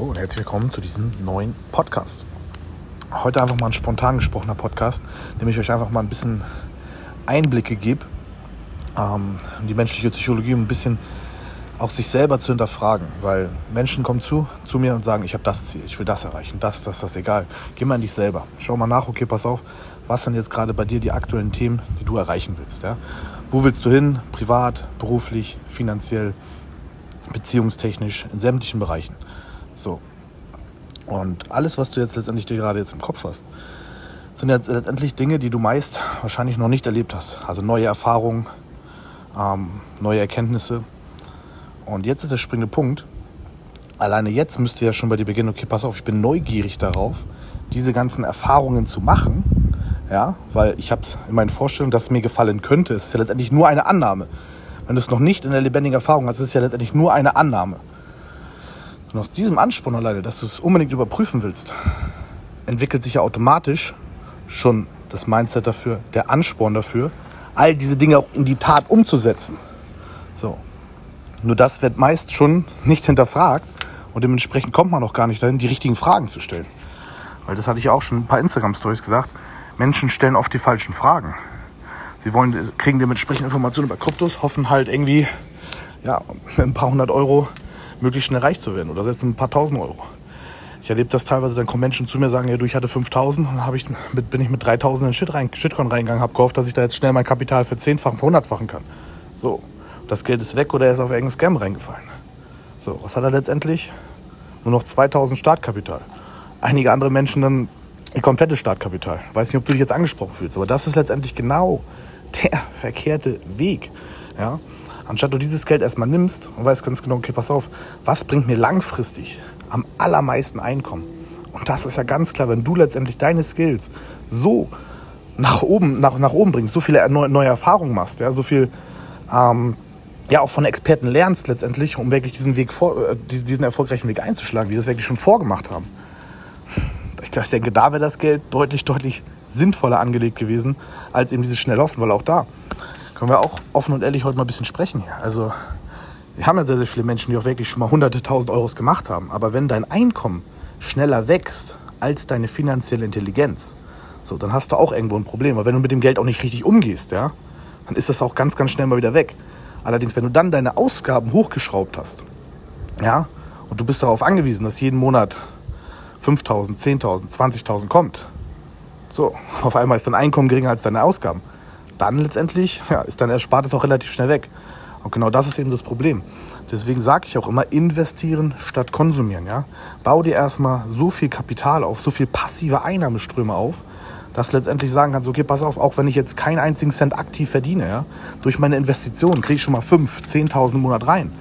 Hallo und herzlich willkommen zu diesem neuen Podcast. Heute einfach mal ein spontan gesprochener Podcast, in dem ich euch einfach mal ein bisschen Einblicke gebe, ähm, die menschliche Psychologie um ein bisschen auch sich selber zu hinterfragen, weil Menschen kommen zu, zu mir und sagen, ich habe das Ziel, ich will das erreichen, das, das, das, egal. Geh mal in dich selber. Schau mal nach, okay, pass auf, was sind jetzt gerade bei dir die aktuellen Themen, die du erreichen willst. Ja? Wo willst du hin? Privat, beruflich, finanziell, beziehungstechnisch, in sämtlichen Bereichen. So. Und alles, was du jetzt letztendlich dir gerade jetzt im Kopf hast, sind jetzt letztendlich Dinge, die du meist wahrscheinlich noch nicht erlebt hast. Also neue Erfahrungen, ähm, neue Erkenntnisse. Und jetzt ist der springende Punkt. Alleine jetzt müsste ja schon bei dir beginnen, okay, pass auf, ich bin neugierig darauf, diese ganzen Erfahrungen zu machen. Ja, weil ich habe in meinen Vorstellungen, dass es mir gefallen könnte. Es ist ja letztendlich nur eine Annahme. Wenn du es noch nicht in der lebendigen Erfahrung hast, ist es ja letztendlich nur eine Annahme. Und aus diesem Ansporn alleine, dass du es unbedingt überprüfen willst, entwickelt sich ja automatisch schon das Mindset dafür, der Ansporn dafür, all diese Dinge auch in die Tat umzusetzen. So. Nur das wird meist schon nicht hinterfragt und dementsprechend kommt man auch gar nicht dahin, die richtigen Fragen zu stellen. Weil das hatte ich auch schon ein paar Instagram-Stories gesagt. Menschen stellen oft die falschen Fragen. Sie wollen, kriegen dementsprechend Informationen über Kryptos, hoffen halt irgendwie, ja, mit ein paar hundert Euro möglichst schnell reich zu werden oder selbst ein paar tausend Euro. Ich erlebe das teilweise, dann kommen Menschen zu mir und sagen, ja, du, ich hatte 5000 und dann ich bin ich mit 3000 in Shit rein, Shitcoin reingegangen, habe gehofft, dass ich da jetzt schnell mein Kapital für zehnfachen, hundertfachen kann. So, das Geld ist weg oder er ist auf irgendeinen Scam reingefallen. So, was hat er letztendlich? Nur noch 2000 Startkapital. Einige andere Menschen dann ihr komplettes Startkapital. Weiß nicht, ob du dich jetzt angesprochen fühlst, aber das ist letztendlich genau der verkehrte Weg. Ja? Anstatt du dieses Geld erstmal nimmst und weißt ganz genau, okay, pass auf, was bringt mir langfristig am allermeisten Einkommen? Und das ist ja ganz klar, wenn du letztendlich deine Skills so nach oben, nach, nach oben bringst, so viele neue, neue Erfahrungen machst, ja, so viel ähm, ja auch von Experten lernst letztendlich, um wirklich diesen Weg vor, äh, diesen erfolgreichen Weg einzuschlagen, die das wirklich schon vorgemacht haben. Ich denke, da wäre das Geld deutlich, deutlich sinnvoller angelegt gewesen, als eben dieses Schnelllaufen, weil auch da können wir auch offen und ehrlich heute mal ein bisschen sprechen hier. Also wir haben ja sehr, sehr viele Menschen, die auch wirklich schon mal hunderte tausend Euros gemacht haben. Aber wenn dein Einkommen schneller wächst als deine finanzielle Intelligenz, so, dann hast du auch irgendwo ein Problem. Weil wenn du mit dem Geld auch nicht richtig umgehst, ja, dann ist das auch ganz, ganz schnell mal wieder weg. Allerdings, wenn du dann deine Ausgaben hochgeschraubt hast, ja, und du bist darauf angewiesen, dass jeden Monat 5.000, 10.000, 20.000 kommt, so, auf einmal ist dein Einkommen geringer als deine Ausgaben. Dann letztendlich ja, ist dein Erspartes auch relativ schnell weg. Und genau das ist eben das Problem. Deswegen sage ich auch immer, investieren statt konsumieren. Ja? Bau dir erstmal so viel Kapital auf, so viel passive Einnahmeströme auf, dass letztendlich sagen kannst, okay, pass auf, auch wenn ich jetzt keinen einzigen Cent aktiv verdiene, ja, durch meine Investitionen kriege ich schon mal 5.000, 10.000 im Monat rein.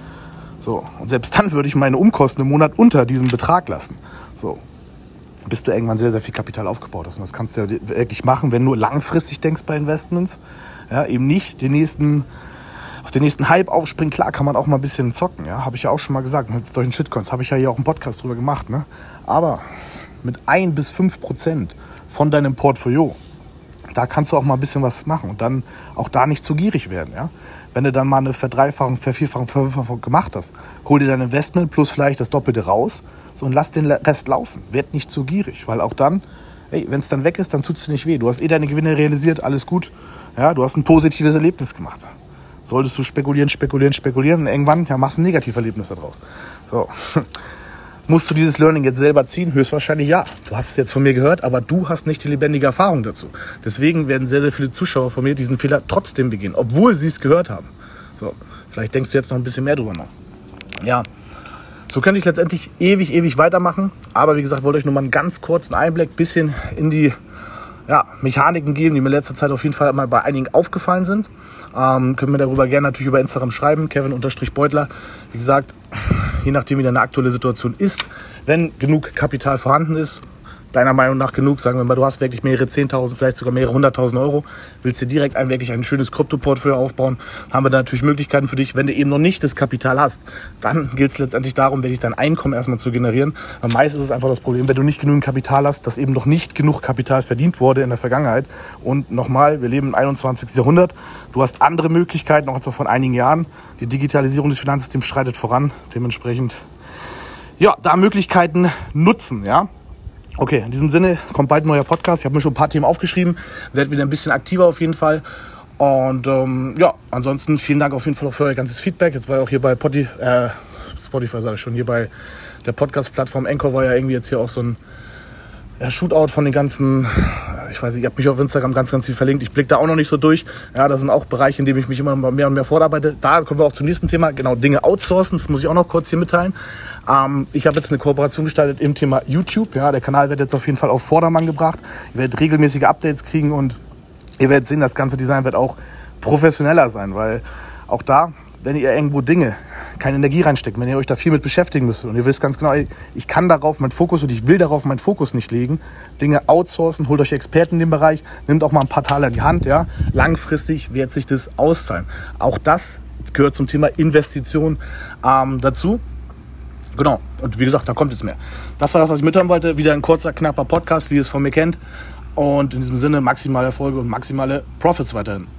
So, und selbst dann würde ich meine Umkosten im Monat unter diesem Betrag lassen. So, bis du irgendwann sehr, sehr viel Kapital aufgebaut hast. Und das kannst du ja wirklich machen, wenn du langfristig denkst bei Investments. Ja, eben nicht den nächsten, auf den nächsten Hype aufspringen. Klar kann man auch mal ein bisschen zocken, ja. Habe ich ja auch schon mal gesagt. Mit solchen Shitcoins habe ich ja hier auch einen Podcast drüber gemacht, ne. Aber mit ein bis fünf Prozent von deinem Portfolio, da kannst du auch mal ein bisschen was machen und dann auch da nicht zu gierig werden, ja. Wenn du dann mal eine Verdreifachung, Vervierfachung, Verfünffachung gemacht hast, hol dir dein Investment plus vielleicht das Doppelte raus so, und lass den Rest laufen. Werd nicht zu gierig, weil auch dann, wenn es dann weg ist, dann tut es dir nicht weh. Du hast eh deine Gewinne realisiert, alles gut. Ja, du hast ein positives Erlebnis gemacht. Solltest du spekulieren, spekulieren, spekulieren und irgendwann ja, machst du ein Negativerlebnis daraus. So. Musst du dieses Learning jetzt selber ziehen? Höchstwahrscheinlich ja. Du hast es jetzt von mir gehört, aber du hast nicht die lebendige Erfahrung dazu. Deswegen werden sehr, sehr viele Zuschauer von mir diesen Fehler trotzdem begehen, obwohl sie es gehört haben. So, vielleicht denkst du jetzt noch ein bisschen mehr drüber nach. Ja, so könnte ich letztendlich ewig, ewig weitermachen. Aber wie gesagt, wollte euch nur mal einen ganz kurzen Einblick bisschen in die ja, Mechaniken geben, die mir in letzter Zeit auf jeden Fall mal bei einigen aufgefallen sind. Ähm, können wir darüber gerne natürlich über Instagram schreiben, Kevin-Beutler. Wie gesagt, je nachdem wie deine aktuelle Situation ist, wenn genug Kapital vorhanden ist, deiner Meinung nach genug? Sagen wir mal, du hast wirklich mehrere 10.000, vielleicht sogar mehrere 100.000 Euro, willst dir direkt ein wirklich ein schönes Krypto-Portfolio aufbauen, haben wir da natürlich Möglichkeiten für dich. Wenn du eben noch nicht das Kapital hast, dann gilt es letztendlich darum, wirklich dein Einkommen erstmal zu generieren. Weil meist ist es einfach das Problem, wenn du nicht genügend Kapital hast, dass eben noch nicht genug Kapital verdient wurde in der Vergangenheit. Und nochmal, wir leben im 21. Jahrhundert. Du hast andere Möglichkeiten, auch von einigen Jahren. Die Digitalisierung des Finanzsystems schreitet voran. Dementsprechend ja, da Möglichkeiten nutzen, ja. Okay, in diesem Sinne kommt bald ein neuer Podcast. Ich habe mir schon ein paar Themen aufgeschrieben, werde wieder ein bisschen aktiver auf jeden Fall. Und ähm, ja, ansonsten vielen Dank auf jeden Fall für euer ganzes Feedback. Jetzt war ja auch hier bei Spotify, äh, Spotify sage ich schon, hier bei der Podcast-Plattform Anchor war ja irgendwie jetzt hier auch so ein ja, Shootout von den ganzen, ich weiß nicht, ich habe mich auf Instagram ganz, ganz viel verlinkt. Ich blicke da auch noch nicht so durch. Ja, das sind auch Bereiche, in denen ich mich immer mehr und mehr vorarbeite. Da kommen wir auch zum nächsten Thema, genau, Dinge outsourcen. Das muss ich auch noch kurz hier mitteilen. Ähm, ich habe jetzt eine Kooperation gestaltet im Thema YouTube. Ja, der Kanal wird jetzt auf jeden Fall auf Vordermann gebracht. Ihr werdet regelmäßige Updates kriegen und ihr werdet sehen, das ganze Design wird auch professioneller sein, weil auch da, wenn ihr irgendwo Dinge keine Energie reinstecken, wenn ihr euch da viel mit beschäftigen müsst und ihr wisst ganz genau, ich kann darauf meinen Fokus und ich will darauf meinen Fokus nicht legen, Dinge outsourcen, holt euch Experten in dem Bereich, nimmt auch mal ein paar Taler in die Hand, ja, langfristig wird sich das auszahlen. Auch das gehört zum Thema Investition ähm, dazu. Genau. Und wie gesagt, da kommt jetzt mehr. Das war das, was ich mitteilen wollte. Wieder ein kurzer, knapper Podcast, wie ihr es von mir kennt. Und in diesem Sinne maximale Erfolge und maximale Profits weiterhin.